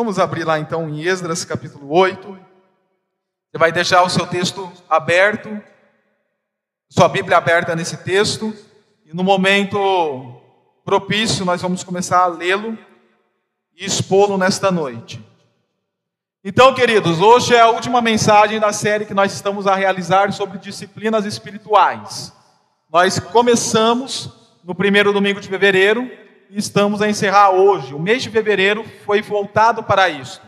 Vamos abrir lá então em Esdras capítulo 8. Você vai deixar o seu texto aberto, sua Bíblia aberta nesse texto, e no momento propício nós vamos começar a lê-lo e expô-lo nesta noite. Então, queridos, hoje é a última mensagem da série que nós estamos a realizar sobre disciplinas espirituais. Nós começamos no primeiro domingo de fevereiro estamos a encerrar hoje. O mês de fevereiro foi voltado para isso.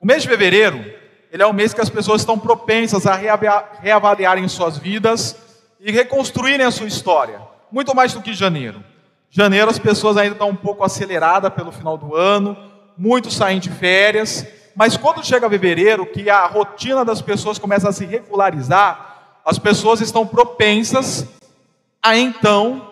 O mês de fevereiro, ele é o mês que as pessoas estão propensas a reavaliarem suas vidas e reconstruírem a sua história, muito mais do que janeiro. Janeiro as pessoas ainda estão um pouco aceleradas pelo final do ano, muitos saem de férias, mas quando chega fevereiro, que a rotina das pessoas começa a se regularizar, as pessoas estão propensas a então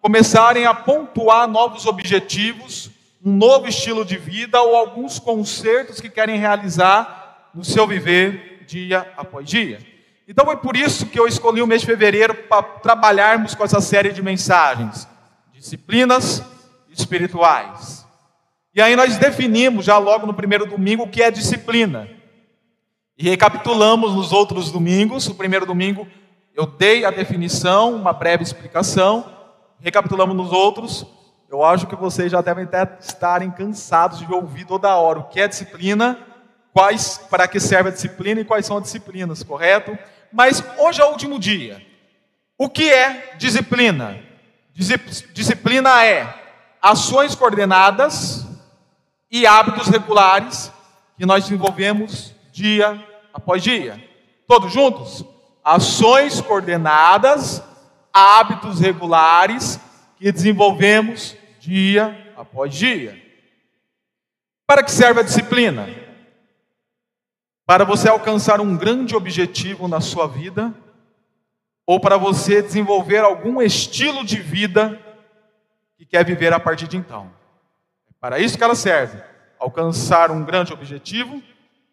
começarem a pontuar novos objetivos, um novo estilo de vida ou alguns concertos que querem realizar no seu viver dia após dia. Então foi por isso que eu escolhi o mês de fevereiro para trabalharmos com essa série de mensagens, disciplinas espirituais. E aí nós definimos já logo no primeiro domingo o que é disciplina. E recapitulamos nos outros domingos. O primeiro domingo eu dei a definição, uma breve explicação recapitulamos nos outros, eu acho que vocês já devem até estarem cansados de ouvir toda hora o que é disciplina, quais para que serve a disciplina e quais são as disciplinas, correto? Mas hoje é o último dia. O que é disciplina? Disciplina é ações coordenadas e hábitos regulares que nós desenvolvemos dia após dia. Todos juntos? Ações coordenadas hábitos regulares que desenvolvemos dia após dia. Para que serve a disciplina? Para você alcançar um grande objetivo na sua vida, ou para você desenvolver algum estilo de vida que quer viver a partir de então. É para isso que ela serve: alcançar um grande objetivo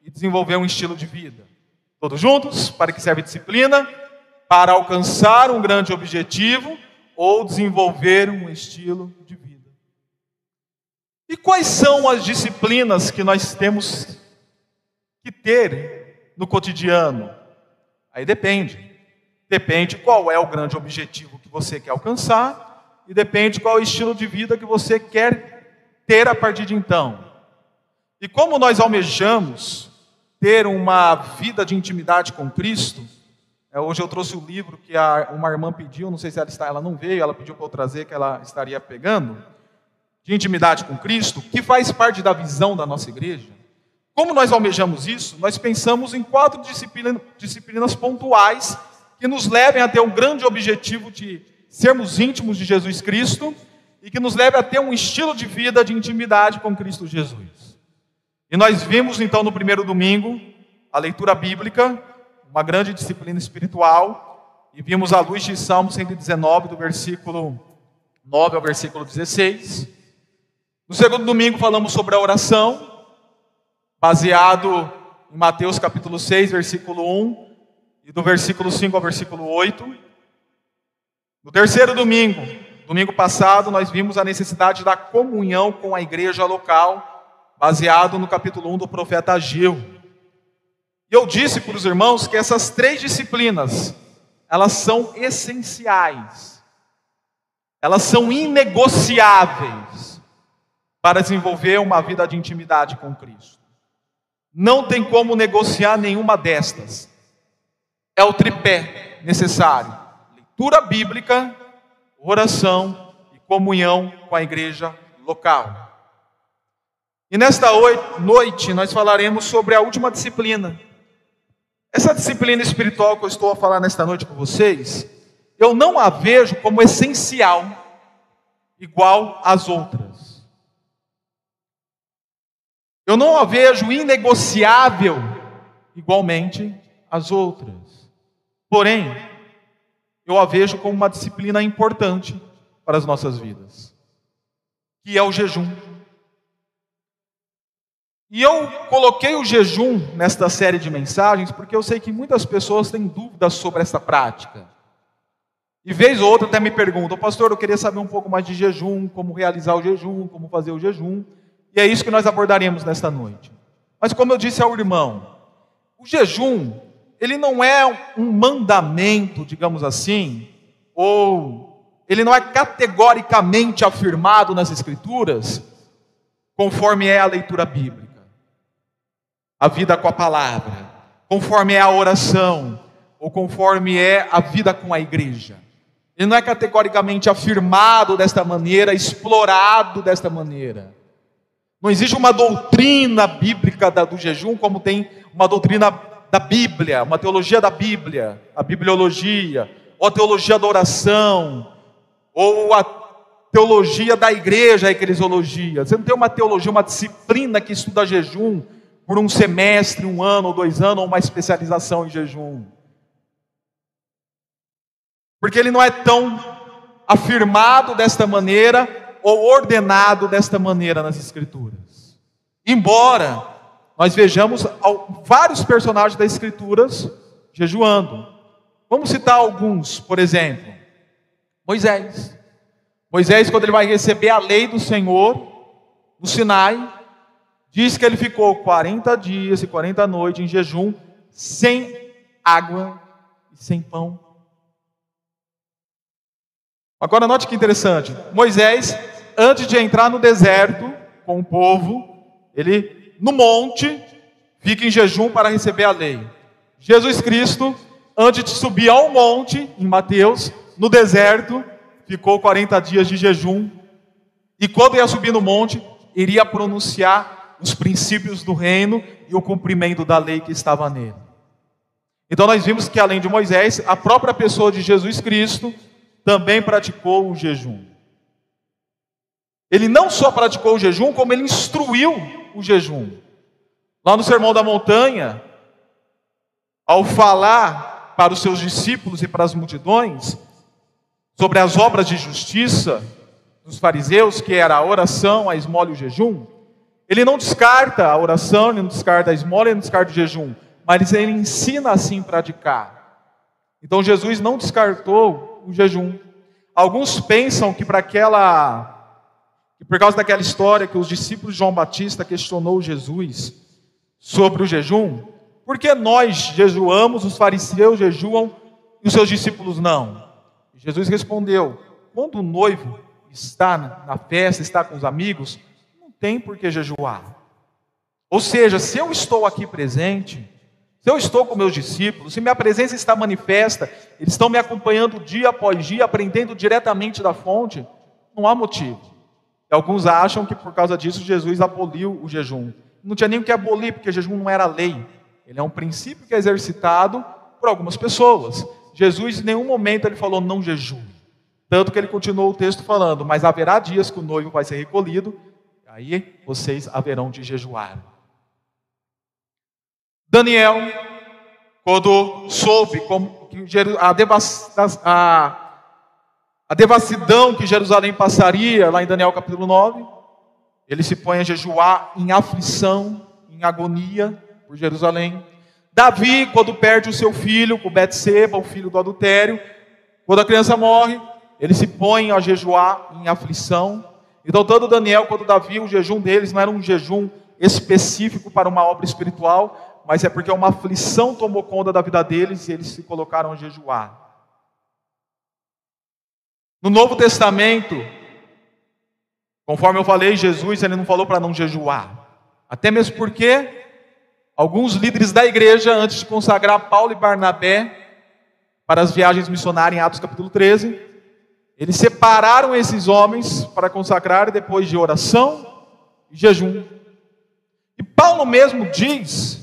e desenvolver um estilo de vida. Todos juntos? Para que serve a disciplina? Para alcançar um grande objetivo ou desenvolver um estilo de vida. E quais são as disciplinas que nós temos que ter no cotidiano? Aí depende. Depende qual é o grande objetivo que você quer alcançar e depende qual é o estilo de vida que você quer ter a partir de então. E como nós almejamos ter uma vida de intimidade com Cristo, hoje eu trouxe o livro que a, uma irmã pediu, não sei se ela está, ela não veio, ela pediu para eu trazer, que ela estaria pegando, de intimidade com Cristo, que faz parte da visão da nossa igreja. Como nós almejamos isso? Nós pensamos em quatro disciplinas, disciplinas pontuais que nos levem a ter um grande objetivo de sermos íntimos de Jesus Cristo e que nos leve a ter um estilo de vida de intimidade com Cristo Jesus. E nós vimos então no primeiro domingo a leitura bíblica uma grande disciplina espiritual, e vimos a luz de Salmo 119, do versículo 9 ao versículo 16. No segundo domingo falamos sobre a oração, baseado em Mateus capítulo 6, versículo 1, e do versículo 5 ao versículo 8. No terceiro domingo, domingo passado, nós vimos a necessidade da comunhão com a igreja local, baseado no capítulo 1 do profeta Ageu. E eu disse para os irmãos que essas três disciplinas, elas são essenciais. Elas são inegociáveis para desenvolver uma vida de intimidade com Cristo. Não tem como negociar nenhuma destas. É o tripé necessário: leitura bíblica, oração e comunhão com a igreja local. E nesta noite nós falaremos sobre a última disciplina, essa disciplina espiritual que eu estou a falar nesta noite com vocês, eu não a vejo como essencial, igual às outras. Eu não a vejo inegociável, igualmente às outras. Porém, eu a vejo como uma disciplina importante para as nossas vidas, que é o jejum. E eu coloquei o jejum nesta série de mensagens porque eu sei que muitas pessoas têm dúvidas sobre essa prática. E vez ou outra até me perguntam, pastor, eu queria saber um pouco mais de jejum, como realizar o jejum, como fazer o jejum. E é isso que nós abordaremos nesta noite. Mas como eu disse ao irmão, o jejum, ele não é um mandamento, digamos assim, ou ele não é categoricamente afirmado nas escrituras, conforme é a leitura bíblica. A vida com a palavra, conforme é a oração, ou conforme é a vida com a igreja. Ele não é categoricamente afirmado desta maneira, explorado desta maneira. Não existe uma doutrina bíblica do jejum como tem uma doutrina da Bíblia, uma teologia da Bíblia, a bibliologia, ou a teologia da oração, ou a teologia da igreja, a eclesiologia. Você não tem uma teologia, uma disciplina que estuda jejum por um semestre, um ano ou dois anos, ou uma especialização em jejum. Porque ele não é tão afirmado desta maneira ou ordenado desta maneira nas Escrituras. Embora nós vejamos vários personagens das Escrituras jejuando. Vamos citar alguns, por exemplo, Moisés. Moisés, quando ele vai receber a lei do Senhor no Sinai, diz que ele ficou 40 dias e 40 noites em jejum, sem água e sem pão. Agora note que interessante. Moisés antes de entrar no deserto com o povo, ele no monte fica em jejum para receber a lei. Jesus Cristo, antes de subir ao monte, em Mateus, no deserto, ficou 40 dias de jejum. E quando ia subir no monte, iria pronunciar os princípios do reino e o cumprimento da lei que estava nele. Então nós vimos que além de Moisés, a própria pessoa de Jesus Cristo também praticou o jejum. Ele não só praticou o jejum, como ele instruiu o jejum. Lá no Sermão da Montanha, ao falar para os seus discípulos e para as multidões sobre as obras de justiça dos fariseus, que era a oração, a esmola e o jejum, ele não descarta a oração, ele não descarta a esmola, ele não descarta o jejum, mas ele ensina assim praticar. Então Jesus não descartou o jejum. Alguns pensam que para aquela e por causa daquela história que os discípulos de João Batista questionou Jesus sobre o jejum, por que nós jejuamos, os fariseus jejuam e os seus discípulos não? Jesus respondeu: quando o noivo está na festa, está com os amigos, tem por que jejuar. Ou seja, se eu estou aqui presente, se eu estou com meus discípulos, se minha presença está manifesta, eles estão me acompanhando dia após dia, aprendendo diretamente da fonte, não há motivo. E alguns acham que por causa disso Jesus aboliu o jejum. Não tinha nem o que abolir, porque jejum não era lei. Ele é um princípio que é exercitado por algumas pessoas. Jesus, em nenhum momento, ele falou não jejum. Tanto que ele continuou o texto falando: Mas haverá dias que o noivo vai ser recolhido, aí vocês haverão de jejuar. Daniel, quando soube como a, a a devassidão que Jerusalém passaria, lá em Daniel capítulo 9, ele se põe a jejuar em aflição, em agonia por Jerusalém. Davi, quando perde o seu filho, com Betseba, o filho do adultério, quando a criança morre, ele se põe a jejuar em aflição. Então, tanto Daniel quanto Davi, o jejum deles não era um jejum específico para uma obra espiritual, mas é porque uma aflição tomou conta da vida deles e eles se colocaram a jejuar. No Novo Testamento, conforme eu falei, Jesus ele não falou para não jejuar. Até mesmo porque alguns líderes da igreja, antes de consagrar Paulo e Barnabé para as viagens missionárias em Atos capítulo 13, eles separaram esses homens para consagrar depois de oração e jejum. E Paulo mesmo diz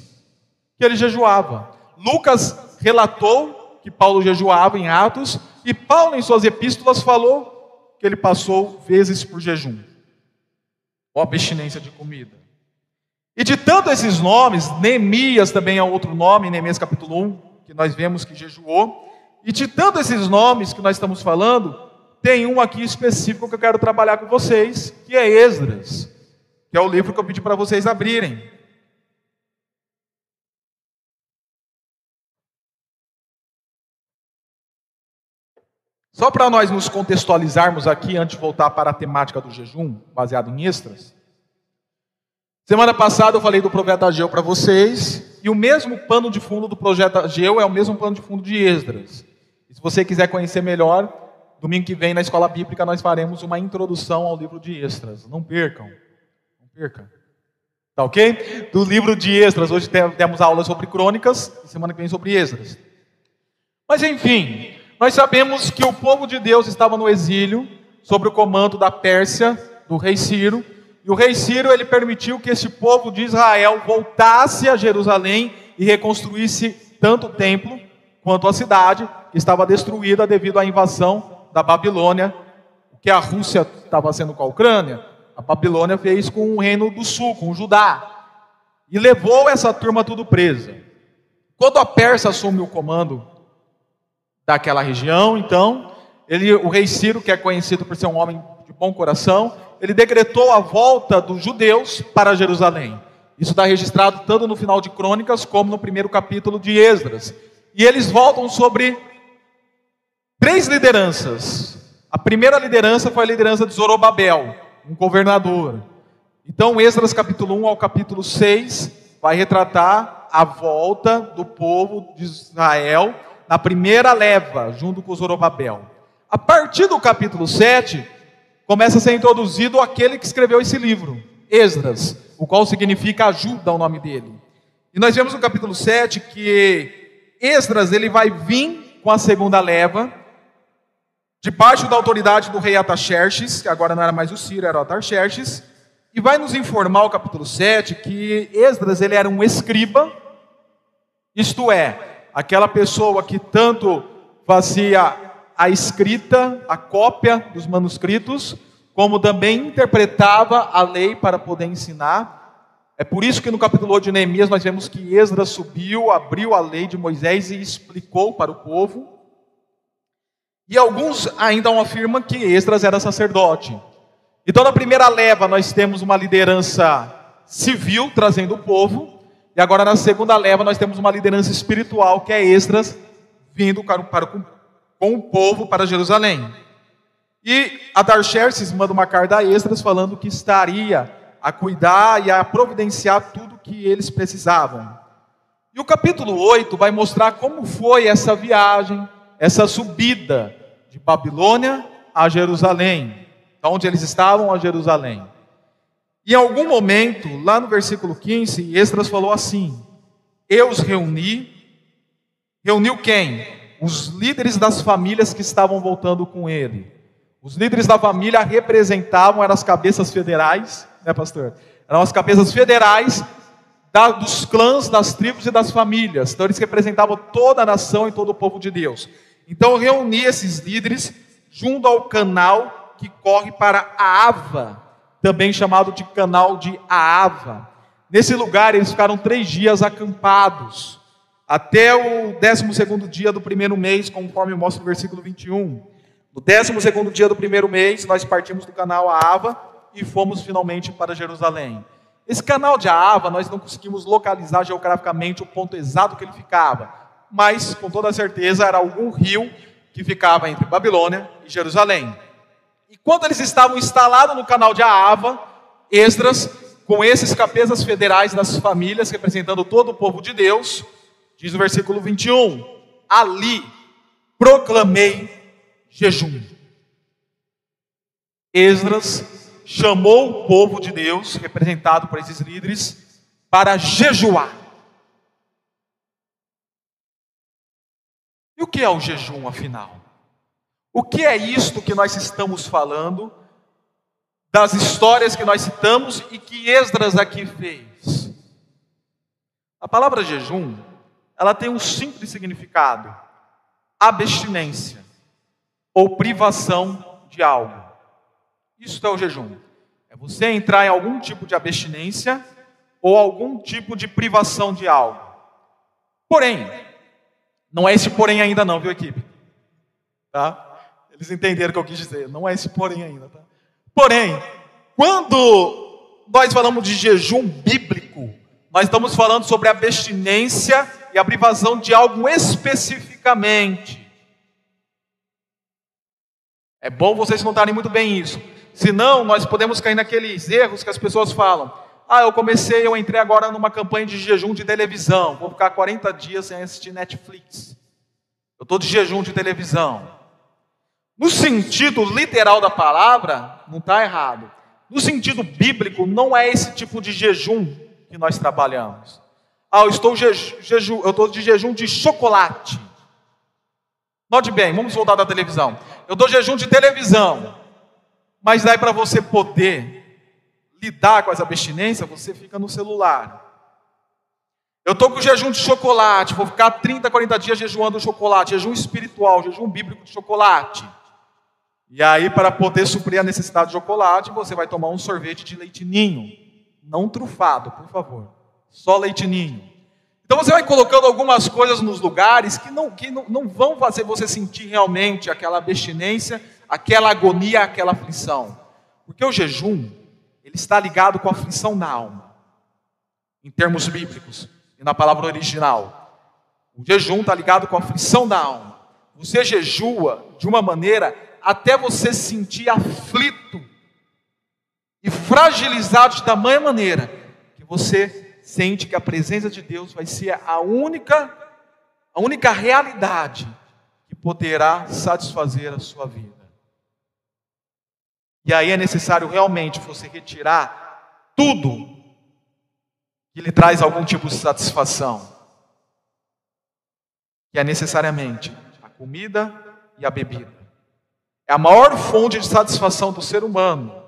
que ele jejuava. Lucas relatou que Paulo jejuava em Atos, e Paulo, em suas epístolas, falou que ele passou vezes por jejum, ou abstinência de comida. E de tanto esses nomes, Neemias também é outro nome, Neemias capítulo 1, que nós vemos que jejuou. E de tanto esses nomes que nós estamos falando, tem um aqui específico que eu quero trabalhar com vocês, que é Esdras, que é o livro que eu pedi para vocês abrirem. Só para nós nos contextualizarmos aqui, antes de voltar para a temática do jejum, baseado em extras. Semana passada eu falei do profeta Ageu para vocês, e o mesmo pano de fundo do projeto Ageu é o mesmo pano de fundo de Esdras. E se você quiser conhecer melhor, domingo que vem na escola bíblica nós faremos uma introdução ao livro de Esdras. Não percam, não percam. Tá ok? Do livro de Esdras. Hoje temos aula sobre crônicas, semana que vem sobre Esdras. Mas enfim, nós sabemos que o povo de Deus estava no exílio, sob o comando da Pérsia, do rei Ciro, e o rei Ciro ele permitiu que esse povo de Israel voltasse a Jerusalém e reconstruísse tanto o templo quanto a cidade, que estava destruída devido à invasão da Babilônia, o que a Rússia estava fazendo com a Ucrânia, a Babilônia fez com o reino do sul, com Judá, e levou essa turma tudo presa. Quando a Pérsia assume o comando daquela região, então, ele, o rei Ciro, que é conhecido por ser um homem de bom coração, ele decretou a volta dos judeus para Jerusalém. Isso está registrado tanto no final de Crônicas como no primeiro capítulo de Esdras. E eles voltam sobre três lideranças. A primeira liderança foi a liderança de Zorobabel, um governador. Então, Esdras capítulo 1 ao capítulo 6 vai retratar a volta do povo de Israel na primeira leva, junto com Zorobabel. A partir do capítulo 7, começa a ser introduzido aquele que escreveu esse livro, Esdras, o qual significa ajuda o nome dele. E nós vemos no capítulo 7 que Esdras ele vai vir com a segunda leva, debaixo da autoridade do rei Ataxerxes, que agora não era mais o Ciro, era o Ataxerxes, e vai nos informar o capítulo 7 que Esdras ele era um escriba, isto é, aquela pessoa que tanto fazia a escrita, a cópia dos manuscritos, como também interpretava a lei para poder ensinar. É por isso que no capítulo 8 de Neemias nós vemos que Esdras subiu, abriu a lei de Moisés e explicou para o povo. E alguns ainda afirmam que Esdras era sacerdote. Então, na primeira leva, nós temos uma liderança civil trazendo o povo. E agora, na segunda leva, nós temos uma liderança espiritual, que é Esdras, vindo para, para, com o povo para Jerusalém. E Adarxerxes manda uma carta a Esdras falando que estaria a cuidar e a providenciar tudo que eles precisavam. E o capítulo 8 vai mostrar como foi essa viagem, essa subida de Babilônia a Jerusalém, onde eles estavam a Jerusalém. Em algum momento, lá no versículo 15, Esdras falou assim: Eu os reuni, reuniu quem? os líderes das famílias que estavam voltando com ele. Os líderes da família representavam, eram as cabeças federais, né, pastor? Eram as cabeças federais da, dos clãs, das tribos e das famílias. Então, eles representavam toda a nação e todo o povo de Deus. Então, eu reuni esses líderes junto ao canal que corre para a Ava, também chamado de canal de Aava. Nesse lugar, eles ficaram três dias acampados até o 12 dia do primeiro mês, conforme mostra o versículo 21. No 12 dia do primeiro mês, nós partimos do canal Ava e fomos finalmente para Jerusalém. Esse canal de Ava, nós não conseguimos localizar geograficamente o ponto exato que ele ficava, mas com toda certeza era algum rio que ficava entre Babilônia e Jerusalém. E quando eles estavam instalados no canal de Ava, Esdras, com esses cabeças federais das famílias, representando todo o povo de Deus, Diz o versículo 21: Ali proclamei jejum. Esdras chamou o povo de Deus, representado por esses líderes, para jejuar. E o que é o jejum, afinal? O que é isto que nós estamos falando, das histórias que nós citamos e que Esdras aqui fez? A palavra jejum ela tem um simples significado: abstinência ou privação de algo. Isso é o jejum. É você entrar em algum tipo de abstinência ou algum tipo de privação de algo. Porém, não é esse porém ainda não, viu equipe? Tá? Eles entenderam o que eu quis dizer. Não é esse porém ainda, tá? Porém, quando nós falamos de jejum bíblico, nós estamos falando sobre abstinência e a privação de algo especificamente. É bom vocês notarem muito bem isso. Senão, nós podemos cair naqueles erros que as pessoas falam. Ah, eu comecei, eu entrei agora numa campanha de jejum de televisão. Vou ficar 40 dias sem assistir Netflix. Eu estou de jejum de televisão. No sentido literal da palavra, não está errado. No sentido bíblico, não é esse tipo de jejum que nós trabalhamos. Ah, eu estou, jeju, eu estou de jejum de chocolate. Note bem, vamos voltar da televisão. Eu dou jejum de televisão. Mas daí para você poder lidar com essa abstinência, você fica no celular. Eu estou com jejum de chocolate, vou ficar 30, 40 dias jejuando chocolate, jejum espiritual, jejum bíblico de chocolate. E aí, para poder suprir a necessidade de chocolate, você vai tomar um sorvete de leite ninho. Não trufado, por favor. Só leite ninho. Então você vai colocando algumas coisas nos lugares que não, que não, não vão fazer você sentir realmente aquela abstinência, aquela agonia, aquela aflição. Porque o jejum, ele está ligado com a aflição na alma, em termos bíblicos e na palavra original. O jejum está ligado com a aflição da alma. Você jejua de uma maneira até você se sentir aflito e fragilizado de tamanha maneira que você sente que a presença de Deus vai ser a única a única realidade que poderá satisfazer a sua vida. E aí é necessário realmente você retirar tudo que lhe traz algum tipo de satisfação. Que é necessariamente a comida e a bebida. É a maior fonte de satisfação do ser humano.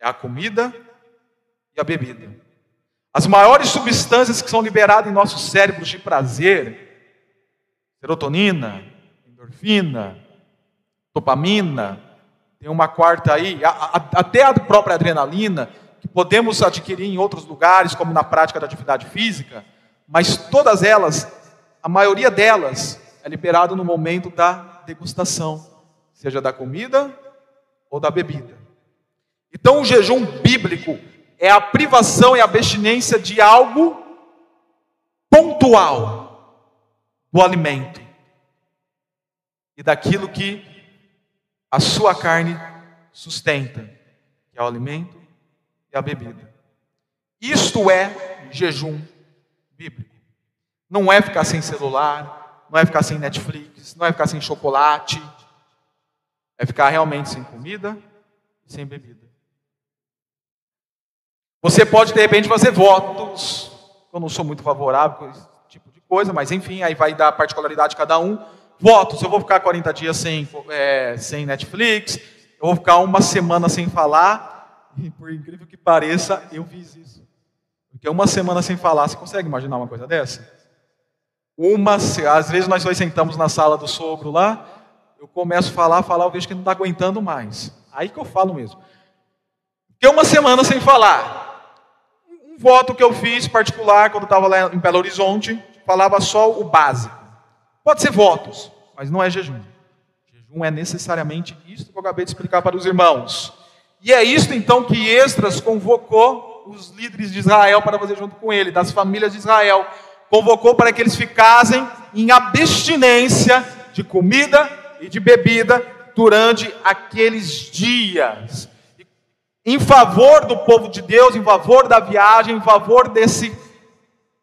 É a comida e a bebida. As maiores substâncias que são liberadas em nossos cérebros de prazer, serotonina, endorfina, dopamina, tem uma quarta aí, a, a, até a própria adrenalina, que podemos adquirir em outros lugares, como na prática da atividade física, mas todas elas, a maioria delas, é liberada no momento da degustação seja da comida ou da bebida. Então, o jejum bíblico é a privação e a abstinência de algo pontual do alimento e daquilo que a sua carne sustenta, que é o alimento e a bebida. Isto é jejum bíblico. Não é ficar sem celular, não é ficar sem Netflix, não é ficar sem chocolate, é ficar realmente sem comida e sem bebida. Você pode, de repente, fazer votos. Eu não sou muito favorável com esse tipo de coisa, mas enfim, aí vai dar particularidade de cada um. Votos, eu vou ficar 40 dias sem, é, sem Netflix, eu vou ficar uma semana sem falar, e por incrível que pareça, eu fiz isso. Porque uma semana sem falar, você consegue imaginar uma coisa dessa? Uma, às vezes nós dois sentamos na sala do sogro lá, eu começo a falar, falar, eu vejo que não está aguentando mais. Aí que eu falo mesmo. Fiquei uma semana sem falar. Um voto que eu fiz particular quando estava lá em Belo Horizonte, falava só o básico. Pode ser votos, mas não é jejum. Jejum é necessariamente isso que eu acabei de explicar para os irmãos. E é isso então que Estras convocou os líderes de Israel para fazer junto com ele, das famílias de Israel. Convocou para que eles ficassem em abstinência de comida e de bebida durante aqueles dias, em favor do povo de Deus, em favor da viagem, em favor desse,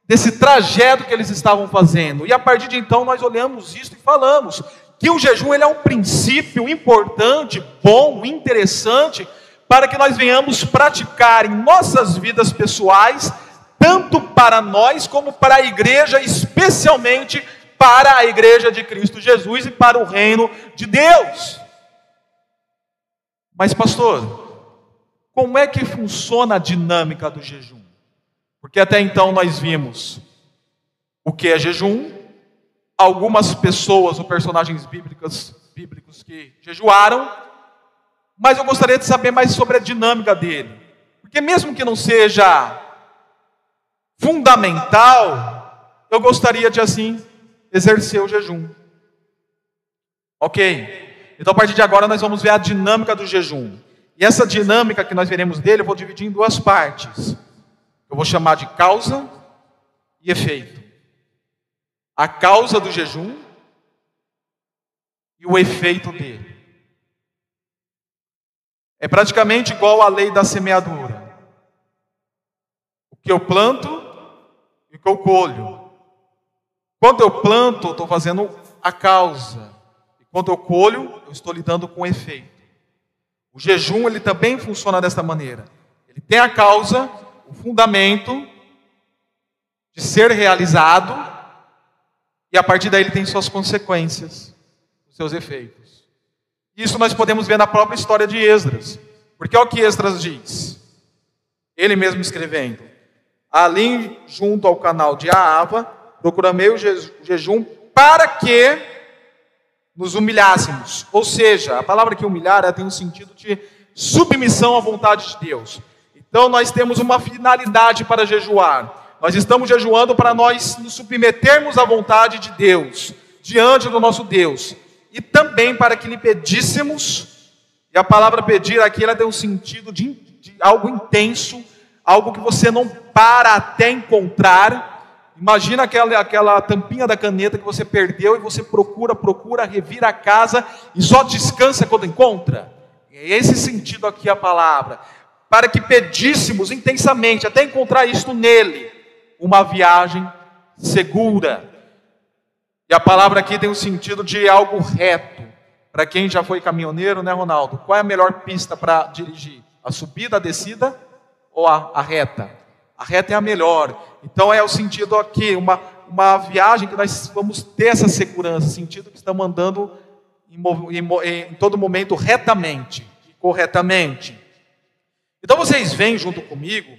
desse trajeto que eles estavam fazendo. E a partir de então nós olhamos isso e falamos que o jejum ele é um princípio importante, bom, interessante, para que nós venhamos praticar em nossas vidas pessoais, tanto para nós como para a igreja, especialmente para a igreja de Cristo Jesus e para o reino de Deus. Mas, pastor, como é que funciona a dinâmica do jejum? Porque até então nós vimos o que é jejum, algumas pessoas ou personagens bíblicos, bíblicos que jejuaram, mas eu gostaria de saber mais sobre a dinâmica dele. Porque mesmo que não seja fundamental, eu gostaria de assim exercer o jejum. Ok. Então, a partir de agora, nós vamos ver a dinâmica do jejum. E essa dinâmica que nós veremos dele, eu vou dividir em duas partes. Eu vou chamar de causa e efeito. A causa do jejum e o efeito dele. É praticamente igual à lei da semeadura. que eu planto e o que eu colho. Quando eu planto, eu estou fazendo a causa. E quando eu colho, eu estou lidando com o efeito. O jejum, ele também funciona desta maneira. Ele tem a causa, o fundamento de ser realizado, e a partir daí ele tem suas consequências, seus efeitos. Isso nós podemos ver na própria história de Esdras. Porque é o que Esdras diz. Ele mesmo escrevendo: Ali junto ao canal de Aava, procurei o jejum para que nos humilhássemos. Ou seja, a palavra que humilhar tem um sentido de submissão à vontade de Deus. Então nós temos uma finalidade para jejuar. Nós estamos jejuando para nós nos submetermos à vontade de Deus, diante do nosso Deus. E também para que lhe pedíssemos, e a palavra pedir aqui ela tem um sentido de, de algo intenso, algo que você não para até encontrar. Imagina aquela, aquela tampinha da caneta que você perdeu e você procura, procura, revira a casa e só descansa quando encontra. É esse sentido aqui a palavra. Para que pedíssemos intensamente, até encontrar isto nele, uma viagem segura. E a palavra aqui tem o sentido de algo reto. Para quem já foi caminhoneiro, né, Ronaldo? Qual é a melhor pista para dirigir? A subida, a descida ou a, a reta? A reta é a melhor. Então é o sentido aqui, uma, uma viagem que nós vamos ter essa segurança, sentido que estamos andando em, em, em todo momento retamente, corretamente. Então vocês veem junto comigo,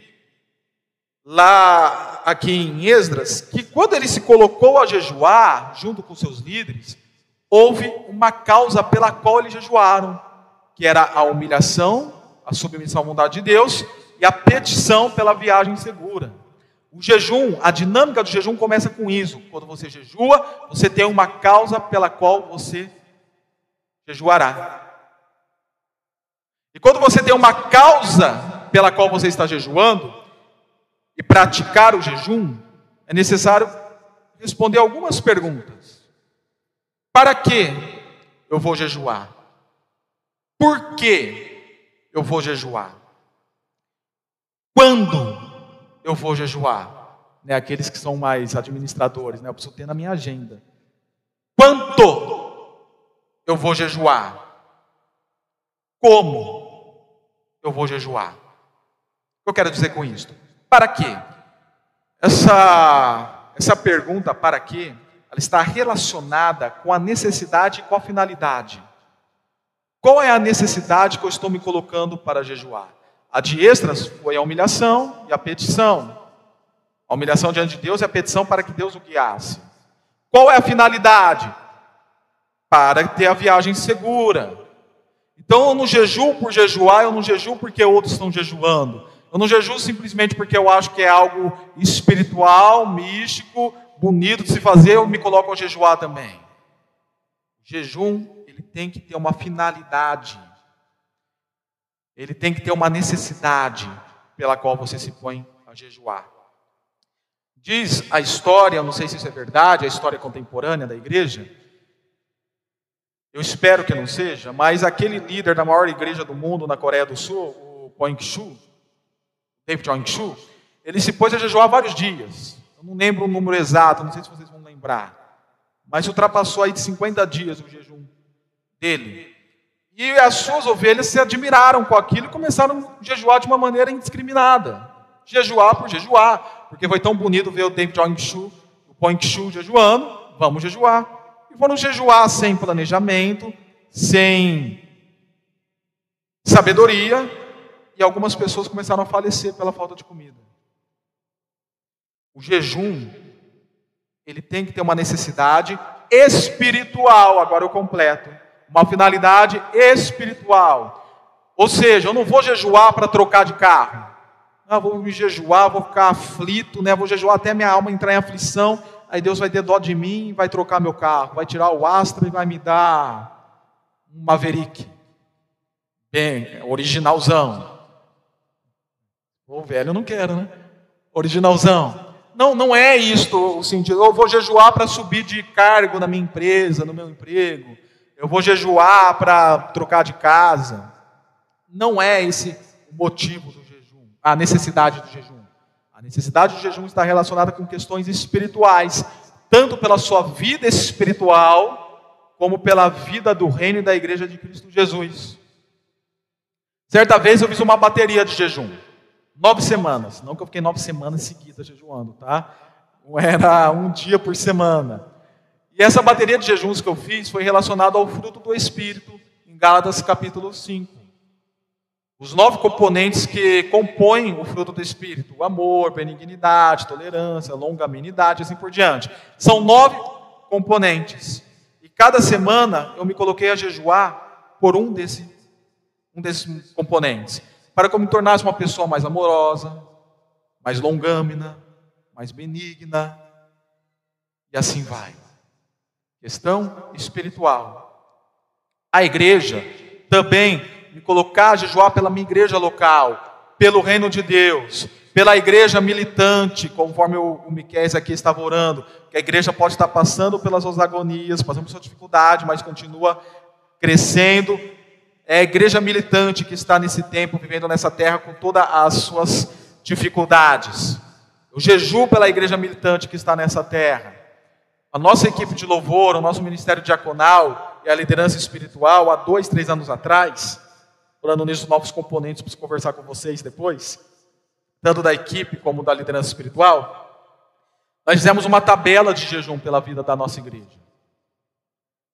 lá aqui em Esdras, que quando ele se colocou a jejuar, junto com seus líderes, houve uma causa pela qual eles jejuaram, que era a humilhação, a submissão à vontade de Deus e a petição pela viagem segura. O jejum, a dinâmica do jejum começa com isso. Quando você jejua, você tem uma causa pela qual você jejuará. E quando você tem uma causa pela qual você está jejuando e praticar o jejum, é necessário responder algumas perguntas. Para que eu vou jejuar? Por que eu vou jejuar? Quando eu vou jejuar? Né, aqueles que são mais administradores, né, eu preciso ter na minha agenda. Quanto eu vou jejuar? Como eu vou jejuar? O que eu quero dizer com isso? Para quê? Essa, essa pergunta, para quê? Ela está relacionada com a necessidade e com a finalidade. Qual é a necessidade que eu estou me colocando para jejuar? A de extras foi a humilhação e a petição. A humilhação diante de Deus e a petição para que Deus o guiasse. Qual é a finalidade? Para ter a viagem segura. Então eu não jejuo por jejuar, eu não jejuo porque outros estão jejuando. Eu não jejuo simplesmente porque eu acho que é algo espiritual, místico, bonito de se fazer, eu me coloco a jejuar também. O jejum, ele tem que ter uma finalidade ele tem que ter uma necessidade pela qual você se põe a jejuar. Diz a história, não sei se isso é verdade, a história contemporânea da igreja. Eu espero que não seja, mas aquele líder da maior igreja do mundo na Coreia do Sul, o Poing-Shu, David Poing-Shu, ele se pôs a jejuar vários dias. Eu não lembro o número exato, não sei se vocês vão lembrar. Mas ultrapassou aí de 50 dias o jejum dele. E as suas ovelhas se admiraram com aquilo e começaram a jejuar de uma maneira indiscriminada. Jejuar por jejuar, porque foi tão bonito ver o David Jong Shu, o Point Shu jejuando, vamos jejuar. E foram jejuar sem planejamento, sem sabedoria, e algumas pessoas começaram a falecer pela falta de comida. O jejum, ele tem que ter uma necessidade espiritual, agora eu completo uma finalidade espiritual. Ou seja, eu não vou jejuar para trocar de carro. Ah, vou me jejuar, vou ficar aflito, né? Vou jejuar até minha alma entrar em aflição. Aí Deus vai ter dó de mim vai trocar meu carro, vai tirar o Astra e vai me dar um Maverick. Bem, originalzão. O velho eu não quero, né? Originalzão. Não, não é isto o sentido. Eu vou jejuar para subir de cargo na minha empresa, no meu emprego eu vou jejuar para trocar de casa. Não é esse o motivo do jejum, a necessidade do jejum. A necessidade de jejum está relacionada com questões espirituais, tanto pela sua vida espiritual, como pela vida do reino e da igreja de Cristo Jesus. Certa vez eu fiz uma bateria de jejum, nove semanas, não que eu fiquei nove semanas seguidas jejuando, tá? Era um dia por semana. E essa bateria de jejuns que eu fiz foi relacionada ao fruto do Espírito, em Gálatas capítulo 5. Os nove componentes que compõem o fruto do Espírito: o amor, benignidade, tolerância, longanimidade, assim por diante. São nove componentes. E cada semana eu me coloquei a jejuar por um, um desses componentes. Para que eu me tornasse uma pessoa mais amorosa, mais longâmina, mais benigna. E assim vai. Questão espiritual. A igreja também me colocar a jejuar pela minha igreja local, pelo reino de Deus, pela igreja militante, conforme o, o Miquel aqui estava orando, que a igreja pode estar passando pelas suas agonias, passando por sua dificuldade, mas continua crescendo. É a igreja militante que está nesse tempo, vivendo nessa terra com todas as suas dificuldades. O jejum pela igreja militante que está nessa terra. A nossa equipe de louvor, o nosso ministério diaconal e a liderança espiritual, há dois, três anos atrás, falando nisso, novos componentes para conversar com vocês depois, tanto da equipe como da liderança espiritual, nós fizemos uma tabela de jejum pela vida da nossa igreja.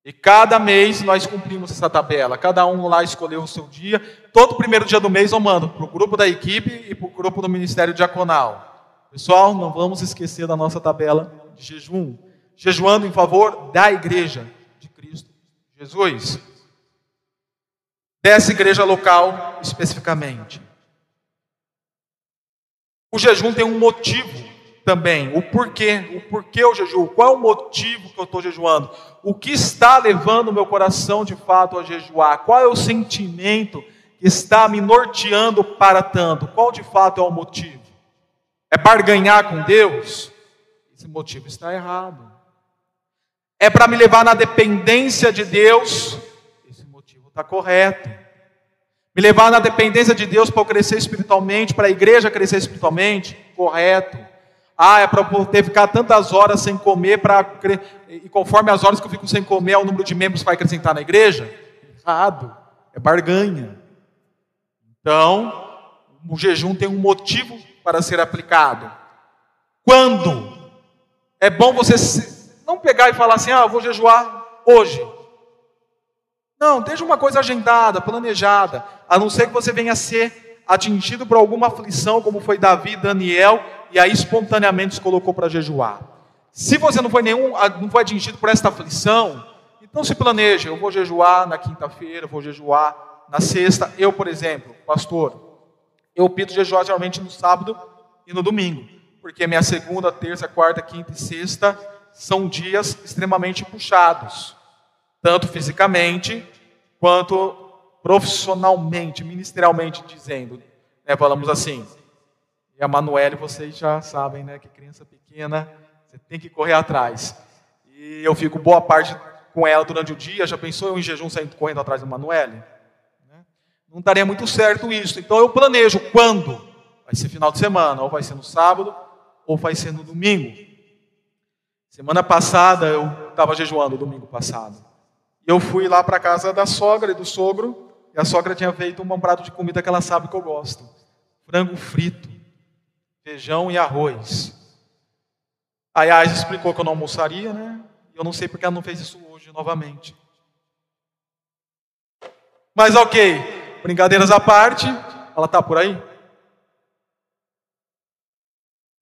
E cada mês nós cumprimos essa tabela. Cada um lá escolheu o seu dia. Todo primeiro dia do mês eu mando para o grupo da equipe e para o grupo do Ministério Diaconal. Pessoal, não vamos esquecer da nossa tabela de jejum. Jejuando em favor da igreja de Cristo Jesus dessa igreja local especificamente. O jejum tem um motivo também, o porquê, o porquê eu jejuo, qual é o motivo que eu estou jejuando, o que está levando o meu coração de fato a jejuar, qual é o sentimento que está me norteando para tanto, qual de fato é o motivo? É barganhar com Deus? Esse motivo está errado. É para me levar na dependência de Deus? Está correto. Me levar na dependência de Deus para eu crescer espiritualmente, para a igreja crescer espiritualmente? Correto. Ah, é para poder ficar tantas horas sem comer, para e conforme as horas que eu fico sem comer, é o número de membros que vai acrescentar na igreja? Errado. É barganha. Então, o jejum tem um motivo para ser aplicado. Quando? É bom você não pegar e falar assim: ah, eu vou jejuar hoje. Não, deixa uma coisa agendada, planejada, a não ser que você venha a ser atingido por alguma aflição, como foi Davi Daniel, e aí espontaneamente se colocou para jejuar. Se você não foi nenhum, não foi atingido por esta aflição, então se planeja, eu vou jejuar na quinta-feira, vou jejuar na sexta. Eu, por exemplo, pastor, eu opto jejuar geralmente no sábado e no domingo, porque minha segunda, terça, quarta, quinta e sexta são dias extremamente puxados tanto fisicamente quanto profissionalmente, ministerialmente dizendo. Né, falamos assim. E a Manuele, vocês já sabem, né, que criança pequena, você tem que correr atrás. E eu fico boa parte com ela durante o dia. Já pensou eu em jejum saindo correndo atrás da Manuele? Né? Não estaria muito certo isso. Então eu planejo quando. Vai ser final de semana, ou vai ser no sábado, ou vai ser no domingo. Semana passada eu estava jejuando, domingo passado. Eu fui lá para casa da sogra e do sogro, e a sogra tinha feito um prato de comida que ela sabe que eu gosto: frango frito, feijão e arroz. A Ais explicou que eu não almoçaria, né? Eu não sei porque ela não fez isso hoje novamente. Mas ok, brincadeiras à parte, ela está por aí?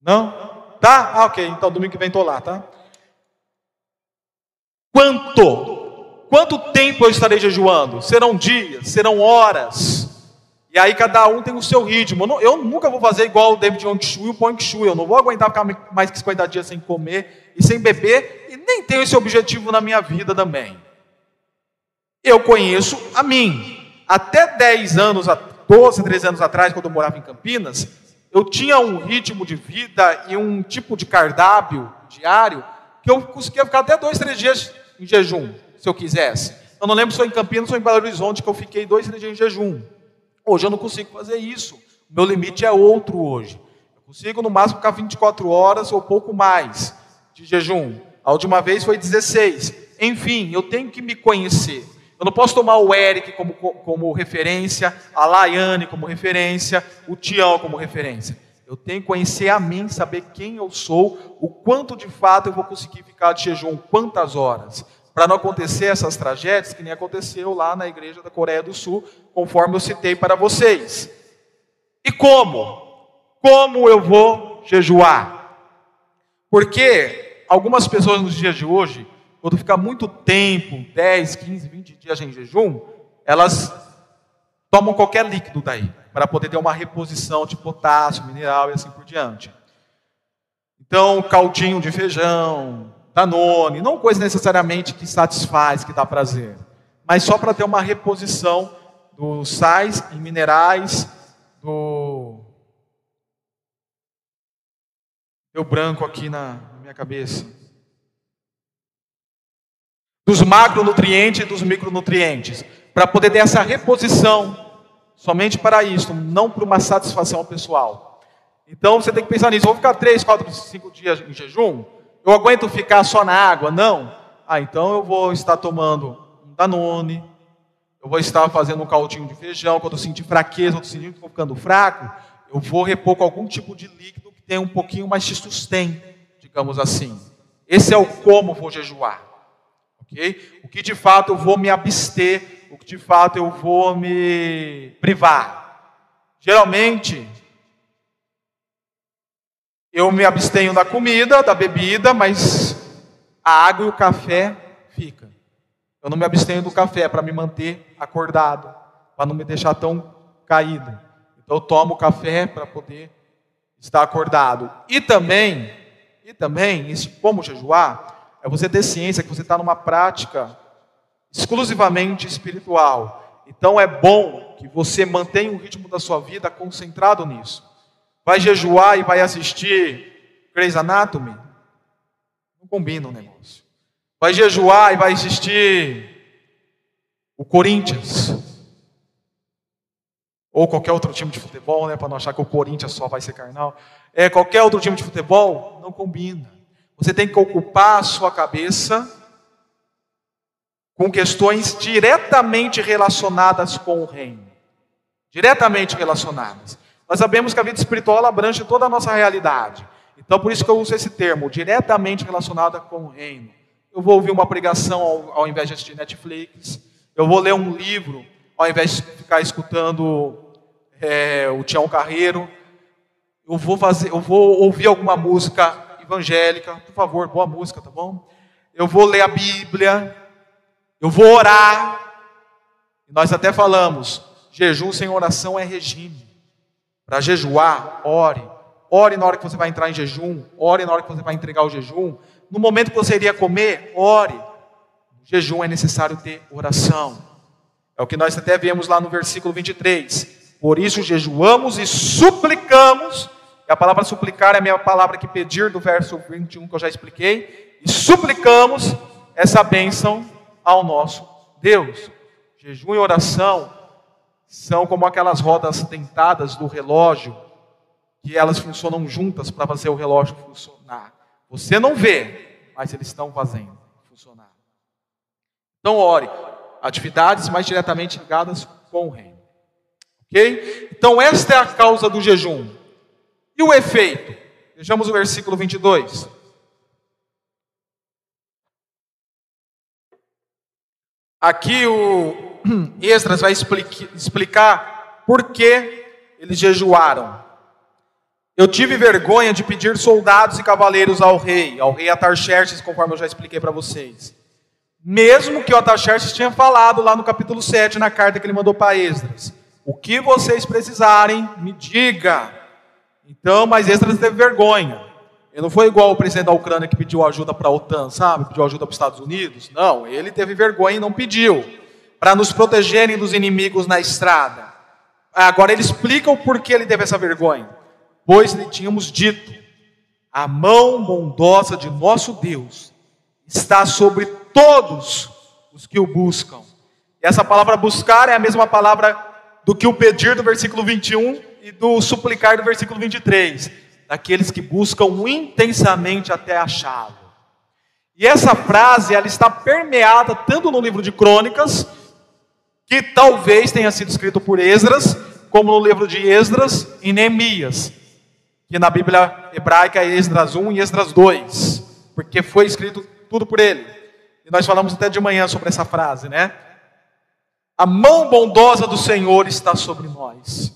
Não? Tá? Ah, ok, então domingo que vem estou lá, tá? Quanto Quanto tempo eu estarei jejuando? Serão dias, serão horas. E aí cada um tem o seu ritmo. Eu, nunca vou fazer igual o David Yong Shu e o Pong. Eu não vou aguentar ficar mais que 50 dias sem comer e sem beber. E nem tenho esse objetivo na minha vida também. Eu conheço a mim. Até 10 anos, 12, 13 anos atrás, quando eu morava em Campinas, eu tinha um ritmo de vida e um tipo de cardápio diário que eu conseguia ficar até dois, três dias em jejum se eu quisesse. Eu não lembro se foi em Campinas ou em Belo Horizonte que eu fiquei dois, dias em jejum. Hoje eu não consigo fazer isso. Meu limite é outro hoje. Eu consigo no máximo ficar 24 horas ou pouco mais de jejum. A última vez foi 16. Enfim, eu tenho que me conhecer. Eu não posso tomar o Eric como, como referência, a Laiane como referência, o Tião como referência. Eu tenho que conhecer a mim, saber quem eu sou, o quanto de fato eu vou conseguir ficar de jejum, quantas horas, para não acontecer essas tragédias que nem aconteceu lá na igreja da Coreia do Sul, conforme eu citei para vocês. E como? Como eu vou jejuar? Porque algumas pessoas nos dias de hoje, quando fica muito tempo, 10, 15, 20 dias em jejum, elas tomam qualquer líquido daí para poder ter uma reposição de potássio, mineral e assim por diante. Então, caldinho de feijão, danone, não coisa necessariamente que satisfaz, que dá prazer, mas só para ter uma reposição dos sais e minerais, do. Deu branco aqui na, minha cabeça. Dos macronutrientes e dos micronutrientes, para poder ter essa reposição somente para isso, não para uma satisfação pessoal. Então você tem que pensar nisso. vou ficar três, quatro, cinco dias em jejum? Eu aguento ficar só na água? Não. Ah, então eu vou estar tomando um Danone, eu vou estar fazendo um caldinho de feijão, quando eu sentir fraqueza, quando eu sentir que estou ficando fraco, eu vou repor com algum tipo de líquido que tenha um pouquinho mais de sustento, digamos assim. Esse é o como vou jejuar. Ok? O que de fato eu vou me abster o que de fato eu vou me privar. Geralmente, eu me abstenho da comida, da bebida, mas a água e o café fica. Eu não me abstenho do café para me manter acordado, para não me deixar tão caído. Então eu tomo café para poder estar acordado. E também, e também, como jejuar, é você ter ciência que você está numa prática exclusivamente espiritual. Então é bom que você mantenha o ritmo da sua vida concentrado nisso. Vai jejuar e vai assistir Grey's Anatomy? Não combina o negócio. Vai jejuar e vai assistir o Corinthians. Ou qualquer outro time de futebol, né, para não achar que o Corinthians só vai ser carnal. É qualquer outro time de futebol, não combina. Você tem que ocupar a sua cabeça com questões diretamente relacionadas com o reino. Diretamente relacionadas. Nós sabemos que a vida espiritual abrange toda a nossa realidade. Então, por isso que eu uso esse termo, diretamente relacionada com o reino. Eu vou ouvir uma pregação ao, ao invés de assistir Netflix. Eu vou ler um livro ao invés de ficar escutando é, o Tião Carreiro. Eu vou fazer, eu vou ouvir alguma música evangélica, por favor, boa música, tá bom? Eu vou ler a Bíblia, eu vou orar. Nós até falamos: jejum sem oração é regime. Para jejuar, ore. Ore na hora que você vai entrar em jejum. Ore na hora que você vai entregar o jejum. No momento que você iria comer, ore. No jejum é necessário ter oração. É o que nós até vemos lá no versículo 23. Por isso jejuamos e suplicamos. E a palavra suplicar é a minha palavra que pedir do verso 21 que eu já expliquei. E suplicamos essa bênção ao nosso Deus. Jejum e oração são como aquelas rodas dentadas do relógio, que elas funcionam juntas para fazer o relógio funcionar. Você não vê, mas eles estão fazendo funcionar. Então, ore. Atividades mais diretamente ligadas com o reino. Ok? Então, esta é a causa do jejum. E o efeito? Vejamos o versículo 22. Aqui o Esdras vai explicar por que eles jejuaram. Eu tive vergonha de pedir soldados e cavaleiros ao rei, ao rei Atarxerxes, conforme eu já expliquei para vocês. Mesmo que o Atarxerxes tinha falado lá no capítulo 7, na carta que ele mandou para Esdras. O que vocês precisarem, me diga. Então, mas Esdras teve vergonha. Ele não foi igual o presidente da Ucrânia que pediu ajuda para a OTAN, sabe? Pediu ajuda para os Estados Unidos. Não, ele teve vergonha e não pediu. Para nos protegerem dos inimigos na estrada. Agora ele explica o porquê ele teve essa vergonha. Pois lhe tínhamos dito: a mão bondosa de nosso Deus está sobre todos os que o buscam. E essa palavra buscar é a mesma palavra do que o pedir do versículo 21 e do suplicar do versículo 23 daqueles que buscam intensamente até achá-lo. E essa frase ela está permeada tanto no livro de Crônicas, que talvez tenha sido escrito por Esdras, como no livro de Esdras e Neemias, que na Bíblia hebraica é Esdras 1 e Esdras 2, porque foi escrito tudo por ele. E nós falamos até de manhã sobre essa frase, né? A mão bondosa do Senhor está sobre nós.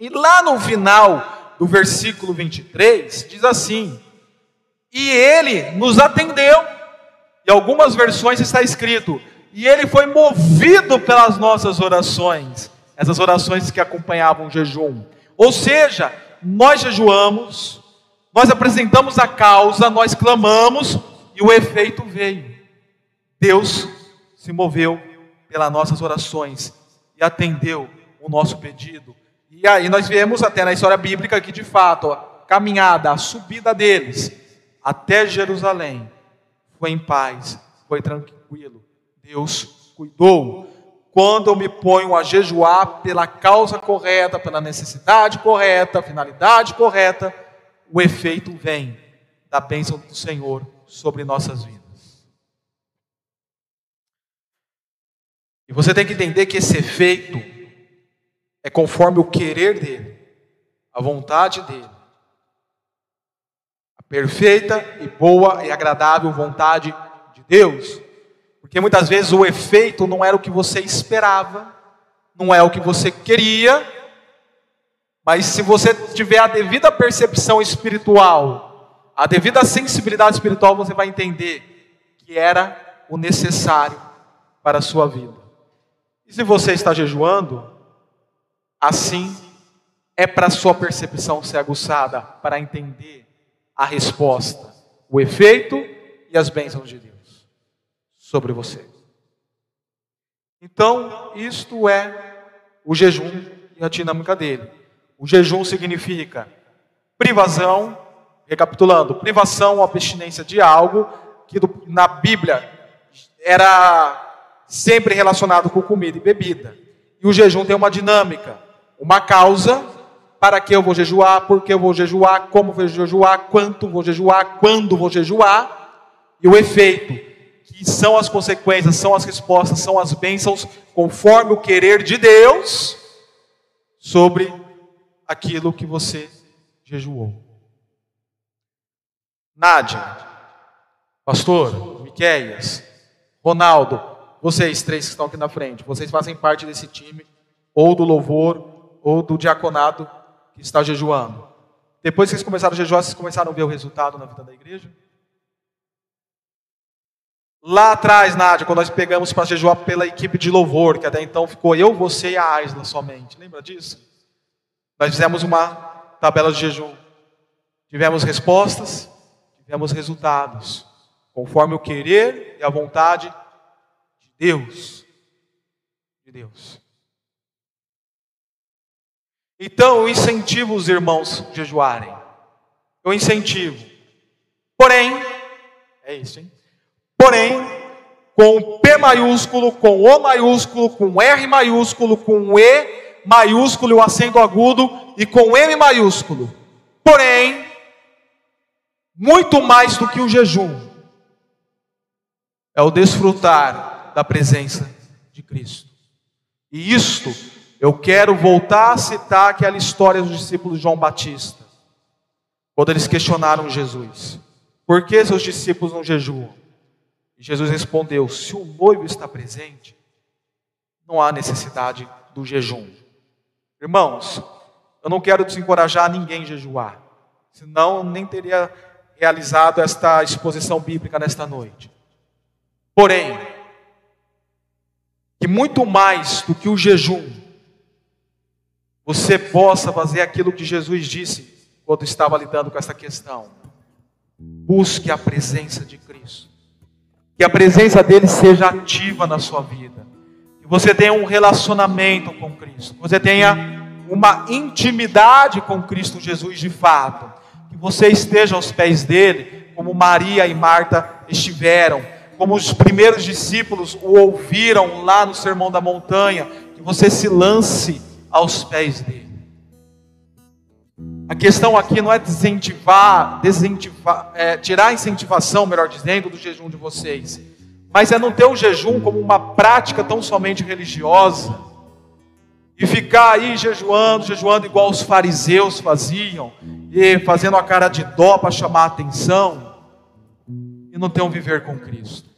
E lá no final do versículo 23, diz assim: E ele nos atendeu. Em algumas versões está escrito: E ele foi movido pelas nossas orações. Essas orações que acompanhavam o jejum. Ou seja, nós jejuamos, nós apresentamos a causa, nós clamamos e o efeito veio. Deus se moveu pelas nossas orações e atendeu o nosso pedido. E aí nós vemos até na história bíblica que de fato a caminhada, a subida deles até Jerusalém foi em paz, foi tranquilo. Deus cuidou. Quando eu me ponho a jejuar pela causa correta, pela necessidade correta, finalidade correta, o efeito vem da bênção do Senhor sobre nossas vidas. E você tem que entender que esse efeito é conforme o querer dele, a vontade dele. A perfeita e boa e agradável vontade de Deus. Porque muitas vezes o efeito não era o que você esperava, não é o que você queria, mas se você tiver a devida percepção espiritual, a devida sensibilidade espiritual, você vai entender que era o necessário para a sua vida. E se você está jejuando, assim é para sua percepção ser aguçada, para entender a resposta, o efeito e as bênçãos de Deus sobre você. Então, isto é o jejum e a dinâmica dele. O jejum significa privação, recapitulando, privação ou abstinência de algo que na Bíblia era sempre relacionado com comida e bebida. E o jejum tem uma dinâmica, uma causa, para que eu vou jejuar, por que eu vou jejuar, como vou jejuar, quanto vou jejuar, quando vou jejuar, e o efeito, que são as consequências, são as respostas, são as bênçãos, conforme o querer de Deus, sobre aquilo que você jejuou. Nádia, pastor, Miqueias, Ronaldo, vocês três que estão aqui na frente, vocês fazem parte desse time, ou do louvor, ou do diaconado que está jejuando. Depois que vocês começaram a jejuar, vocês começaram a ver o resultado na vida da igreja? Lá atrás, Nádia, quando nós pegamos para jejuar pela equipe de louvor, que até então ficou eu, você e a Aisla somente. Lembra disso? Nós fizemos uma tabela de jejum. Tivemos respostas, tivemos resultados, conforme o querer e a vontade Deus. De Deus. Então eu incentivo os irmãos a jejuarem. Eu incentivo. Porém, é isso, hein? Porém, com P maiúsculo, com O maiúsculo, com R maiúsculo, com E maiúsculo e o acento agudo e com M maiúsculo. Porém, muito mais do que o jejum é o desfrutar da presença de Cristo. E isto eu quero voltar a citar aquela história dos discípulos de João Batista, quando eles questionaram Jesus: por que seus discípulos não jejuam? E Jesus respondeu: se o noivo está presente, não há necessidade do jejum. Irmãos, eu não quero desencorajar ninguém a jejuar, senão nem teria realizado esta exposição bíblica nesta noite. Porém, que muito mais do que o jejum, você possa fazer aquilo que Jesus disse quando estava lidando com essa questão. Busque a presença de Cristo. Que a presença dele seja ativa na sua vida. Que você tenha um relacionamento com Cristo. Que você tenha uma intimidade com Cristo Jesus de fato. Que você esteja aos pés dele, como Maria e Marta estiveram como os primeiros discípulos o ouviram lá no Sermão da Montanha, que você se lance aos pés dele. A questão aqui não é desincentivar, é, tirar a incentivação, melhor dizendo, do jejum de vocês, mas é não ter o jejum como uma prática tão somente religiosa e ficar aí jejuando, jejuando igual os fariseus faziam, e fazendo a cara de dó para chamar a atenção, e não ter um viver com Cristo.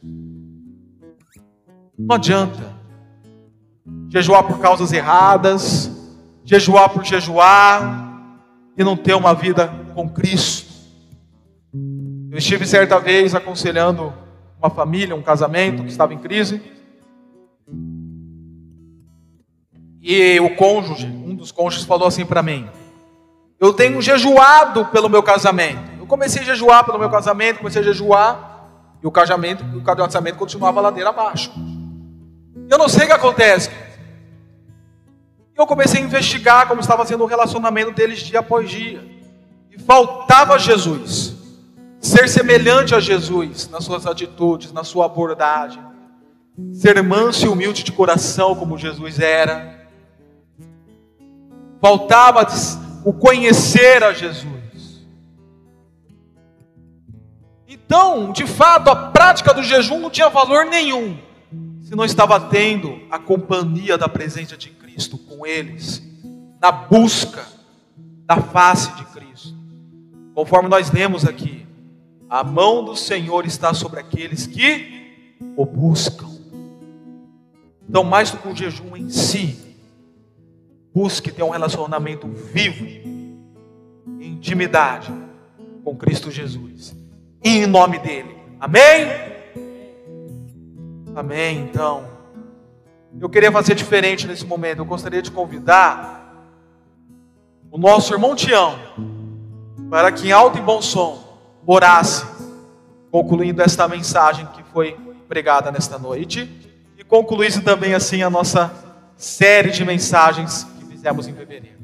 Não adianta jejuar por causas erradas, jejuar por jejuar, e não ter uma vida com Cristo. Eu estive certa vez aconselhando uma família, um casamento que estava em crise. E o cônjuge, um dos cônjuges falou assim para mim: Eu tenho jejuado pelo meu casamento. Eu comecei a jejuar pelo meu casamento, comecei a jejuar, e o casamento, o casamento continuava ladeira abaixo. Eu não sei o que acontece. Eu comecei a investigar como estava sendo o relacionamento deles dia após dia. E faltava Jesus. Ser semelhante a Jesus nas suas atitudes, na sua abordagem. Ser manso e humilde de coração como Jesus era. Faltava o conhecer a Jesus. Então, de fato, a prática do jejum não tinha valor nenhum se não estava tendo a companhia da presença de Cristo com eles, na busca da face de Cristo. Conforme nós lemos aqui, a mão do Senhor está sobre aqueles que o buscam. Então, mais do que o jejum em si, busque ter um relacionamento vivo, intimidade com Cristo Jesus. Em nome dele. Amém? Amém. Então, eu queria fazer diferente nesse momento. Eu gostaria de convidar o nosso irmão Tião para que em alto e bom som orasse, concluindo esta mensagem que foi pregada nesta noite e concluísse também assim a nossa série de mensagens que fizemos em fevereiro.